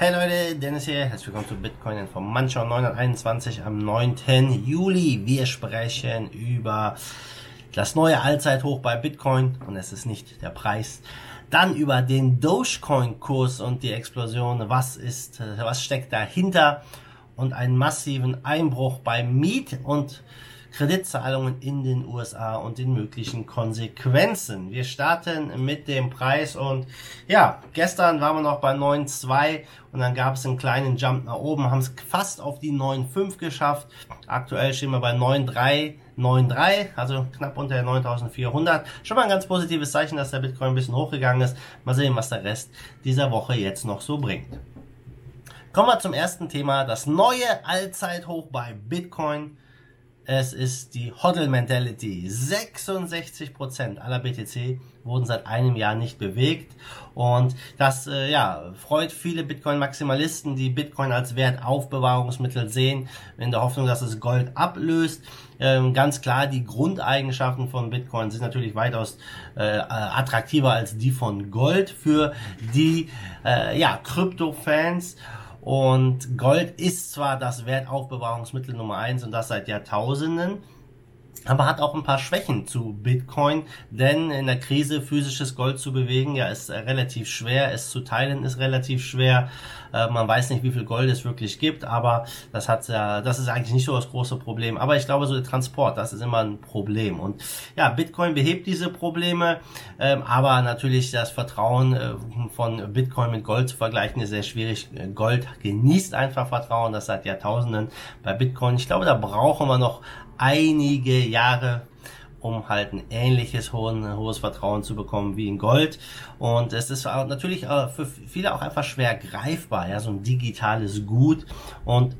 Hey Leute, Dennis hier. Herzlich willkommen zu Bitcoin Information 921 am 9. Juli. Wir sprechen über das neue Allzeithoch bei Bitcoin und es ist nicht der Preis. Dann über den Dogecoin-Kurs und die Explosion. Was ist, was steckt dahinter? Und einen massiven Einbruch bei Miet und Kreditzahlungen in den USA und den möglichen Konsequenzen. Wir starten mit dem Preis und ja, gestern waren wir noch bei 9,2 und dann gab es einen kleinen Jump nach oben, haben es fast auf die 9,5 geschafft. Aktuell stehen wir bei 9,3. 9,3, also knapp unter der 9400. Schon mal ein ganz positives Zeichen, dass der Bitcoin ein bisschen hochgegangen ist. Mal sehen, was der Rest dieser Woche jetzt noch so bringt. Kommen wir zum ersten Thema, das neue Allzeithoch bei Bitcoin es ist die Hodl Mentality. 66% aller BTC wurden seit einem Jahr nicht bewegt. Und das äh, ja, freut viele Bitcoin-Maximalisten, die Bitcoin als Wertaufbewahrungsmittel sehen, in der Hoffnung, dass es Gold ablöst. Ähm, ganz klar, die Grundeigenschaften von Bitcoin sind natürlich weitaus äh, attraktiver als die von Gold für die äh, ja, Krypto-Fans. Und Gold ist zwar das Wertaufbewahrungsmittel Nummer eins und das seit Jahrtausenden, aber hat auch ein paar Schwächen zu Bitcoin, denn in der Krise physisches Gold zu bewegen, ja, ist relativ schwer, es zu teilen ist relativ schwer. Äh, man weiß nicht, wie viel Gold es wirklich gibt, aber das hat ja, das ist eigentlich nicht so das große Problem. Aber ich glaube, so der Transport, das ist immer ein Problem. Und ja, Bitcoin behebt diese Probleme, ähm, aber natürlich das Vertrauen äh, von Bitcoin mit Gold zu vergleichen ist sehr schwierig. Gold genießt einfach Vertrauen, das seit Jahrtausenden bei Bitcoin. Ich glaube, da brauchen wir noch einige Jahre, um halt ein ähnliches hohen, hohes Vertrauen zu bekommen wie in Gold. Und es ist natürlich äh, für viele auch einfach schwer greifbar, ja, so ein digitales Gut. Und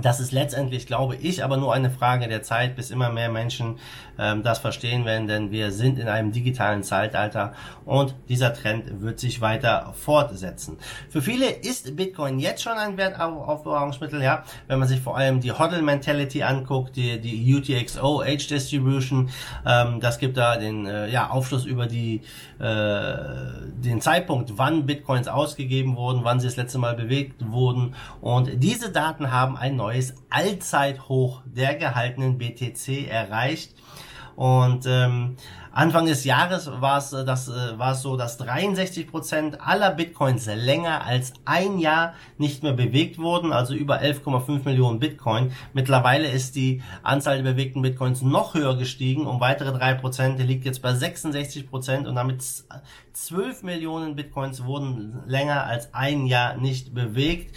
das ist letztendlich, glaube ich, aber nur eine Frage der Zeit, bis immer mehr Menschen ähm, das verstehen werden, denn wir sind in einem digitalen Zeitalter und dieser Trend wird sich weiter fortsetzen. Für viele ist Bitcoin jetzt schon ein Wertaufbewahrungsmittel, ja, wenn man sich vor allem die Hodl Mentality anguckt, die, die UTXO Age Distribution, ähm, das gibt da den äh, ja, Aufschluss über die äh, den Zeitpunkt, wann Bitcoins ausgegeben wurden, wann sie das letzte Mal bewegt wurden und diese Daten haben ein neues neues Allzeithoch der gehaltenen BTC erreicht. Und ähm, Anfang des Jahres war es, äh, das, äh, war es so, dass 63 Prozent aller Bitcoins länger als ein Jahr nicht mehr bewegt wurden, also über 11,5 Millionen Bitcoin. Mittlerweile ist die Anzahl der bewegten Bitcoins noch höher gestiegen, um weitere 3%, die liegt jetzt bei 66 Prozent und damit 12 Millionen Bitcoins wurden länger als ein Jahr nicht bewegt.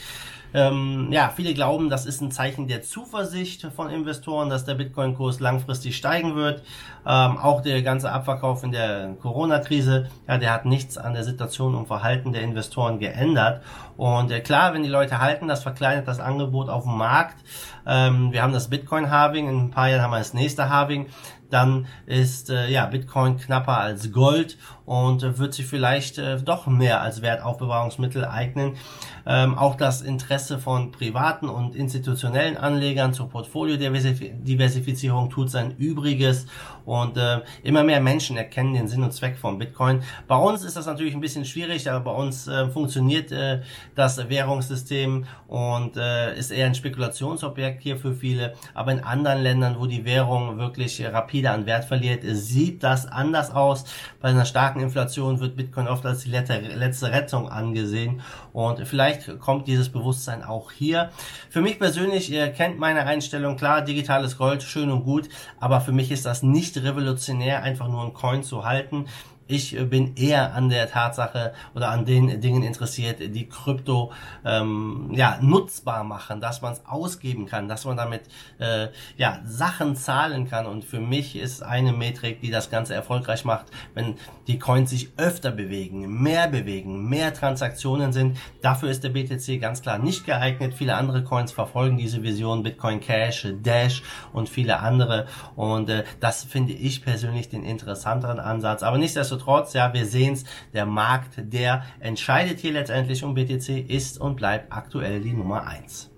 Ähm, ja, viele glauben, das ist ein Zeichen der Zuversicht von Investoren, dass der Bitcoin-Kurs langfristig steigen wird. Ähm, auch der ganze Abverkauf in der Corona-Krise, ja, der hat nichts an der Situation und Verhalten der Investoren geändert. Und äh, klar, wenn die Leute halten, das verkleinert das Angebot auf dem Markt. Ähm, wir haben das Bitcoin-Halving, in ein paar Jahren haben wir das nächste Halving dann ist äh, ja Bitcoin knapper als Gold und äh, wird sich vielleicht äh, doch mehr als Wertaufbewahrungsmittel eignen. Ähm, auch das Interesse von privaten und institutionellen Anlegern zur Portfoliodiversifizierung tut sein Übriges und äh, immer mehr Menschen erkennen den Sinn und Zweck von Bitcoin. Bei uns ist das natürlich ein bisschen schwierig, aber bei uns äh, funktioniert äh, das Währungssystem und äh, ist eher ein Spekulationsobjekt hier für viele. Aber in anderen Ländern, wo die Währung wirklich rapide an Wert verliert, sieht das anders aus. Bei einer starken Inflation wird Bitcoin oft als die letzte Rettung angesehen und vielleicht kommt dieses Bewusstsein auch hier. Für mich persönlich, ihr kennt meine Einstellung, klar, digitales Gold, schön und gut, aber für mich ist das nicht revolutionär, einfach nur ein Coin zu halten. Ich äh, bin eher an der Tatsache oder an den Dingen interessiert, die Krypto ähm, ja, nutzbar machen, dass man es ausgeben kann, dass man damit äh, ja, Sachen zahlen kann. Und für mich ist eine Metrik, die das Ganze erfolgreich macht, wenn die Coins sich öfter bewegen, mehr bewegen, mehr Transaktionen sind. Dafür ist der BTC ganz klar nicht geeignet. Viele andere Coins verfolgen diese Vision, Bitcoin Cash, Dash und viele andere. Und äh, das finde ich persönlich den interessanteren Ansatz. Aber nichtsdestotrotz nichtsdestotrotz, ja, wir sehen es, der Markt, der entscheidet hier letztendlich um BTC, ist und bleibt aktuell die Nummer eins.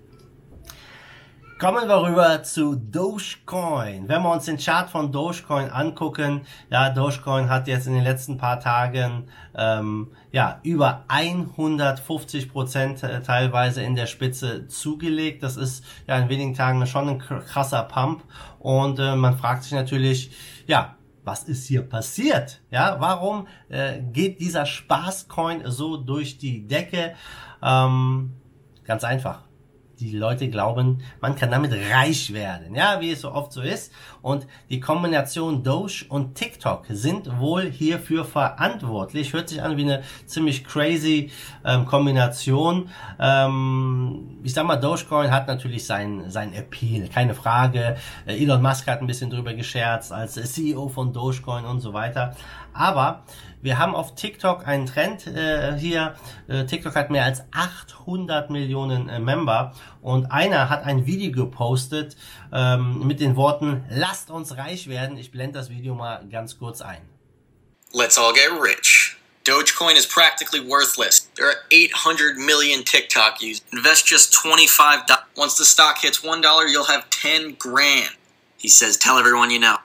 Kommen wir rüber zu Dogecoin. Wenn wir uns den Chart von Dogecoin angucken, ja, Dogecoin hat jetzt in den letzten paar Tagen ähm, ja über 150 Prozent äh, teilweise in der Spitze zugelegt. Das ist ja in wenigen Tagen schon ein krasser Pump und äh, man fragt sich natürlich, ja, was ist hier passiert? Ja, warum äh, geht dieser Spaßcoin so durch die Decke? Ähm, ganz einfach die Leute glauben, man kann damit reich werden, ja, wie es so oft so ist. Und die Kombination Doge und TikTok sind wohl hierfür verantwortlich. Hört sich an wie eine ziemlich crazy ähm, Kombination. Ähm, ich sag mal, Dogecoin hat natürlich sein, sein Appeal, keine Frage. Äh, Elon Musk hat ein bisschen drüber gescherzt als CEO von Dogecoin und so weiter. Aber wir haben auf TikTok einen Trend äh, hier. Äh, TikTok hat mehr als 800 Millionen äh, Member und einer hat ein Video gepostet ähm, mit den Worten, lasst uns reich werden. Ich blende das Video mal ganz kurz ein. Let's all get rich. Dogecoin is practically worthless. There are 800 million TikTok users. Invest just 25 Once the stock hits $1, you'll have 10 grand. He says, tell everyone you know.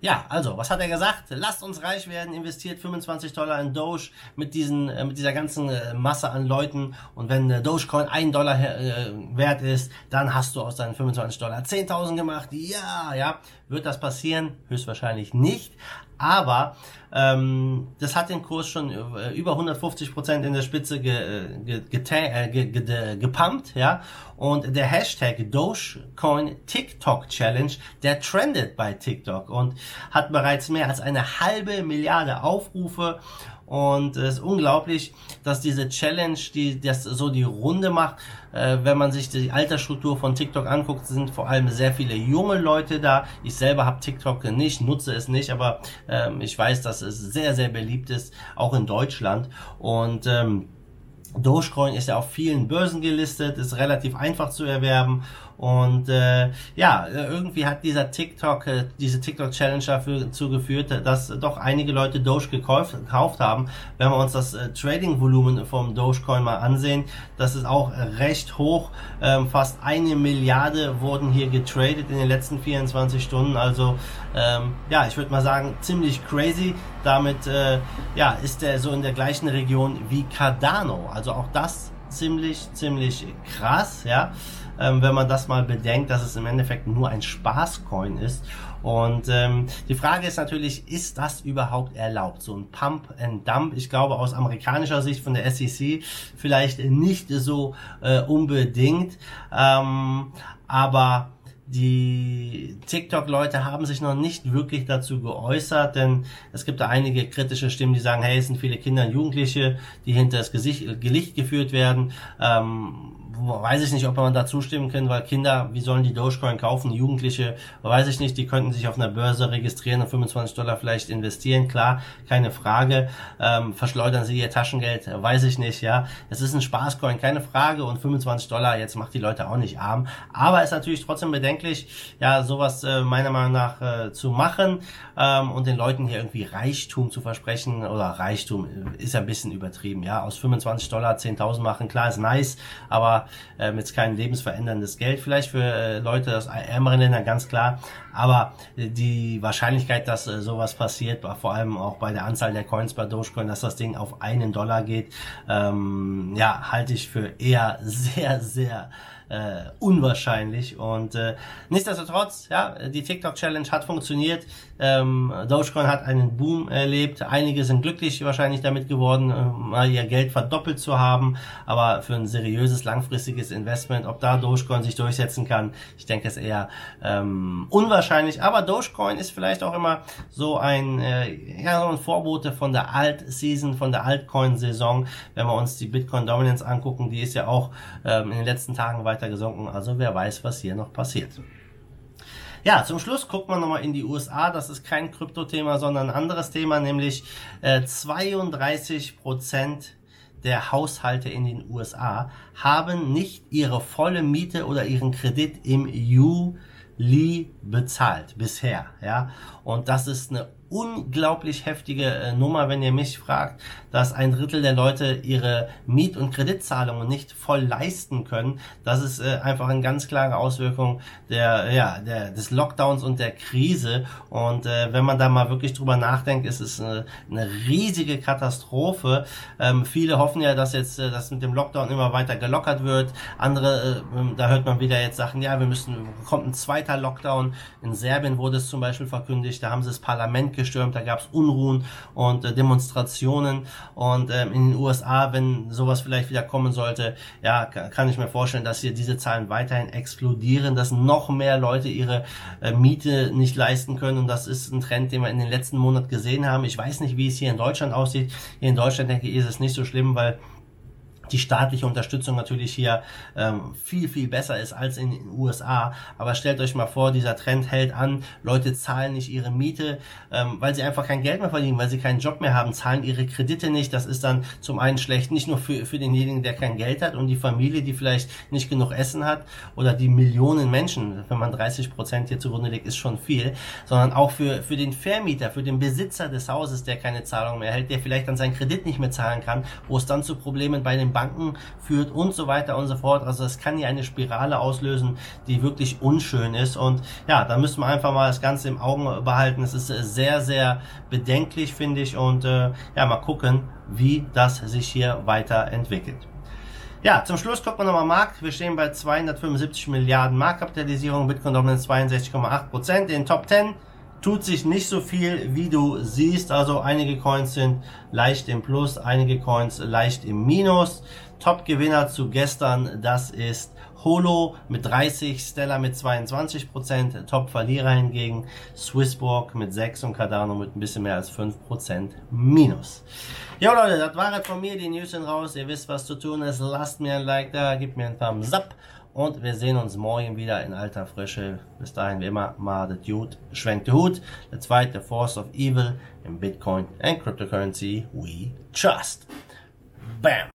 Ja, also, was hat er gesagt? Lasst uns reich werden, investiert 25 Dollar in Doge mit diesen, äh, mit dieser ganzen äh, Masse an Leuten. Und wenn äh, Dogecoin 1 Dollar wert ist, dann hast du aus deinen 25 Dollar 10.000 gemacht. Ja, ja. Wird das passieren? Höchstwahrscheinlich nicht. Aber ähm, das hat den Kurs schon äh, über 150 Prozent in der Spitze ge, äh, ge, äh, ge, ge, gepumpt, ja. Und der Hashtag Dogecoin TikTok Challenge, der trendet bei TikTok und hat bereits mehr als eine halbe Milliarde Aufrufe und es ist unglaublich, dass diese Challenge, die das so die Runde macht, äh, wenn man sich die Altersstruktur von TikTok anguckt, sind vor allem sehr viele junge Leute da. Ich selber habe TikTok nicht, nutze es nicht, aber ähm, ich weiß, dass es sehr, sehr beliebt ist, auch in Deutschland. Und ähm, Dogecoin ist ja auf vielen Börsen gelistet, ist relativ einfach zu erwerben und äh, ja, irgendwie hat dieser TikTok, äh, diese TikTok Challenge dazu geführt, dass doch einige Leute Doge gekauft, gekauft haben. Wenn wir uns das äh, Trading-Volumen vom Dogecoin mal ansehen, das ist auch recht hoch. Ähm, fast eine Milliarde wurden hier getradet in den letzten 24 Stunden. Also ähm, ja, ich würde mal sagen, ziemlich crazy. Damit äh, ja, ist er so in der gleichen Region wie Cardano. Also auch das ziemlich, ziemlich krass, ja ähm, wenn man das mal bedenkt, dass es im Endeffekt nur ein Spaßcoin ist. Und ähm, die Frage ist natürlich, ist das überhaupt erlaubt? So ein Pump and Dump, ich glaube aus amerikanischer Sicht von der SEC vielleicht nicht so äh, unbedingt, ähm, aber die TikTok-Leute haben sich noch nicht wirklich dazu geäußert, denn es gibt da einige kritische Stimmen, die sagen, hey, es sind viele Kinder und Jugendliche, die hinter das Gesicht, Gelicht geführt werden. Ähm, weiß ich nicht, ob man da zustimmen kann, weil Kinder, wie sollen die Dogecoin kaufen? Jugendliche, weiß ich nicht, die könnten sich auf einer Börse registrieren und 25 Dollar vielleicht investieren, klar, keine Frage. Ähm, verschleudern sie ihr Taschengeld, weiß ich nicht, ja. Es ist ein Spaßcoin, keine Frage und 25 Dollar, jetzt macht die Leute auch nicht arm. Aber ist natürlich trotzdem bedenklich, ja, sowas äh, meiner Meinung nach äh, zu machen ähm, und den Leuten hier irgendwie Reichtum zu versprechen oder Reichtum äh, ist ein bisschen übertrieben, ja. Aus 25 Dollar 10.000 machen, klar, ist nice, aber ähm, jetzt kein lebensveränderndes Geld vielleicht für äh, Leute aus ärmeren Ländern, ganz klar. Aber äh, die Wahrscheinlichkeit, dass äh, sowas passiert, vor allem auch bei der Anzahl der Coins bei Dogecoin, dass das Ding auf einen Dollar geht, ähm, ja, halte ich für eher sehr, sehr äh, unwahrscheinlich. Und äh, nichtsdestotrotz, ja, die TikTok Challenge hat funktioniert. Ähm, Dogecoin hat einen Boom erlebt. Einige sind glücklich wahrscheinlich damit geworden, äh, mal ihr Geld verdoppelt zu haben. Aber für ein seriöses, langfristiges Investment, ob da Dogecoin sich durchsetzen kann, ich denke, es eher ähm, unwahrscheinlich. Aber Dogecoin ist vielleicht auch immer so ein, äh, ja, so ein Vorbote von der Alt-Season, von der Altcoin-Saison. Wenn wir uns die Bitcoin-Dominance angucken, die ist ja auch ähm, in den letzten Tagen weiter gesunken. Also wer weiß, was hier noch passiert. Ja, zum Schluss guckt man nochmal in die USA. Das ist kein Kryptothema, sondern ein anderes Thema, nämlich äh, 32 Prozent der Haushalte in den USA haben nicht ihre volle Miete oder ihren Kredit im Juli bezahlt bisher, ja. Und das ist eine unglaublich heftige äh, Nummer, wenn ihr mich fragt, dass ein Drittel der Leute ihre Miet- und Kreditzahlungen nicht voll leisten können. Das ist äh, einfach eine ganz klare Auswirkung der, ja, der, des Lockdowns und der Krise. Und äh, wenn man da mal wirklich drüber nachdenkt, ist es eine, eine riesige Katastrophe. Ähm, viele hoffen ja, dass jetzt äh, das mit dem Lockdown immer weiter gelockert wird. Andere, äh, da hört man wieder jetzt Sachen, ja, wir müssen, kommt ein zweiter Lockdown. In Serbien wurde es zum Beispiel verkündigt, da haben sie das Parlament gestürmt, da gab es Unruhen und äh, Demonstrationen. Und ähm, in den USA, wenn sowas vielleicht wieder kommen sollte, ja, kann ich mir vorstellen, dass hier diese Zahlen weiterhin explodieren, dass noch mehr Leute ihre äh, Miete nicht leisten können. Und das ist ein Trend, den wir in den letzten Monaten gesehen haben. Ich weiß nicht, wie es hier in Deutschland aussieht. Hier in Deutschland denke ich, ist es nicht so schlimm, weil die staatliche Unterstützung natürlich hier ähm, viel, viel besser ist als in den USA. Aber stellt euch mal vor, dieser Trend hält an, Leute zahlen nicht ihre Miete, ähm, weil sie einfach kein Geld mehr verdienen, weil sie keinen Job mehr haben, zahlen ihre Kredite nicht. Das ist dann zum einen schlecht, nicht nur für, für denjenigen, der kein Geld hat und die Familie, die vielleicht nicht genug Essen hat oder die Millionen Menschen, wenn man 30 Prozent hier zugrunde legt, ist schon viel, sondern auch für, für den Vermieter, für den Besitzer des Hauses, der keine Zahlung mehr hält, der vielleicht dann seinen Kredit nicht mehr zahlen kann, wo es dann zu Problemen bei den Banken führt und so weiter und so fort. Also es kann hier eine Spirale auslösen, die wirklich unschön ist. Und ja, da müssen wir einfach mal das Ganze im Augen behalten. Es ist sehr, sehr bedenklich, finde ich. Und äh, ja, mal gucken, wie das sich hier weiterentwickelt. Ja, zum Schluss gucken wir nochmal Markt. Wir stehen bei 275 Milliarden Marktkapitalisierung, Bitcoin Dominance 62,8 Prozent. In den Top 10 tut sich nicht so viel, wie du siehst. Also einige Coins sind leicht im Plus, einige Coins leicht im Minus. Top-Gewinner zu gestern, das ist Holo mit 30, Stella mit 22% Top-Verlierer hingegen Swissborg mit 6 und Cardano mit ein bisschen mehr als 5% Minus. Ja Leute, das war es von mir, die News sind raus. Ihr wisst, was zu tun ist. Lasst mir ein Like da, gebt mir einen Thumbs up. Und wir sehen uns morgen wieder in alter Frische. Bis dahin, wie immer, the Dude schwenkt den Hut. Der zweite Force of Evil in Bitcoin and Cryptocurrency we trust. Bam!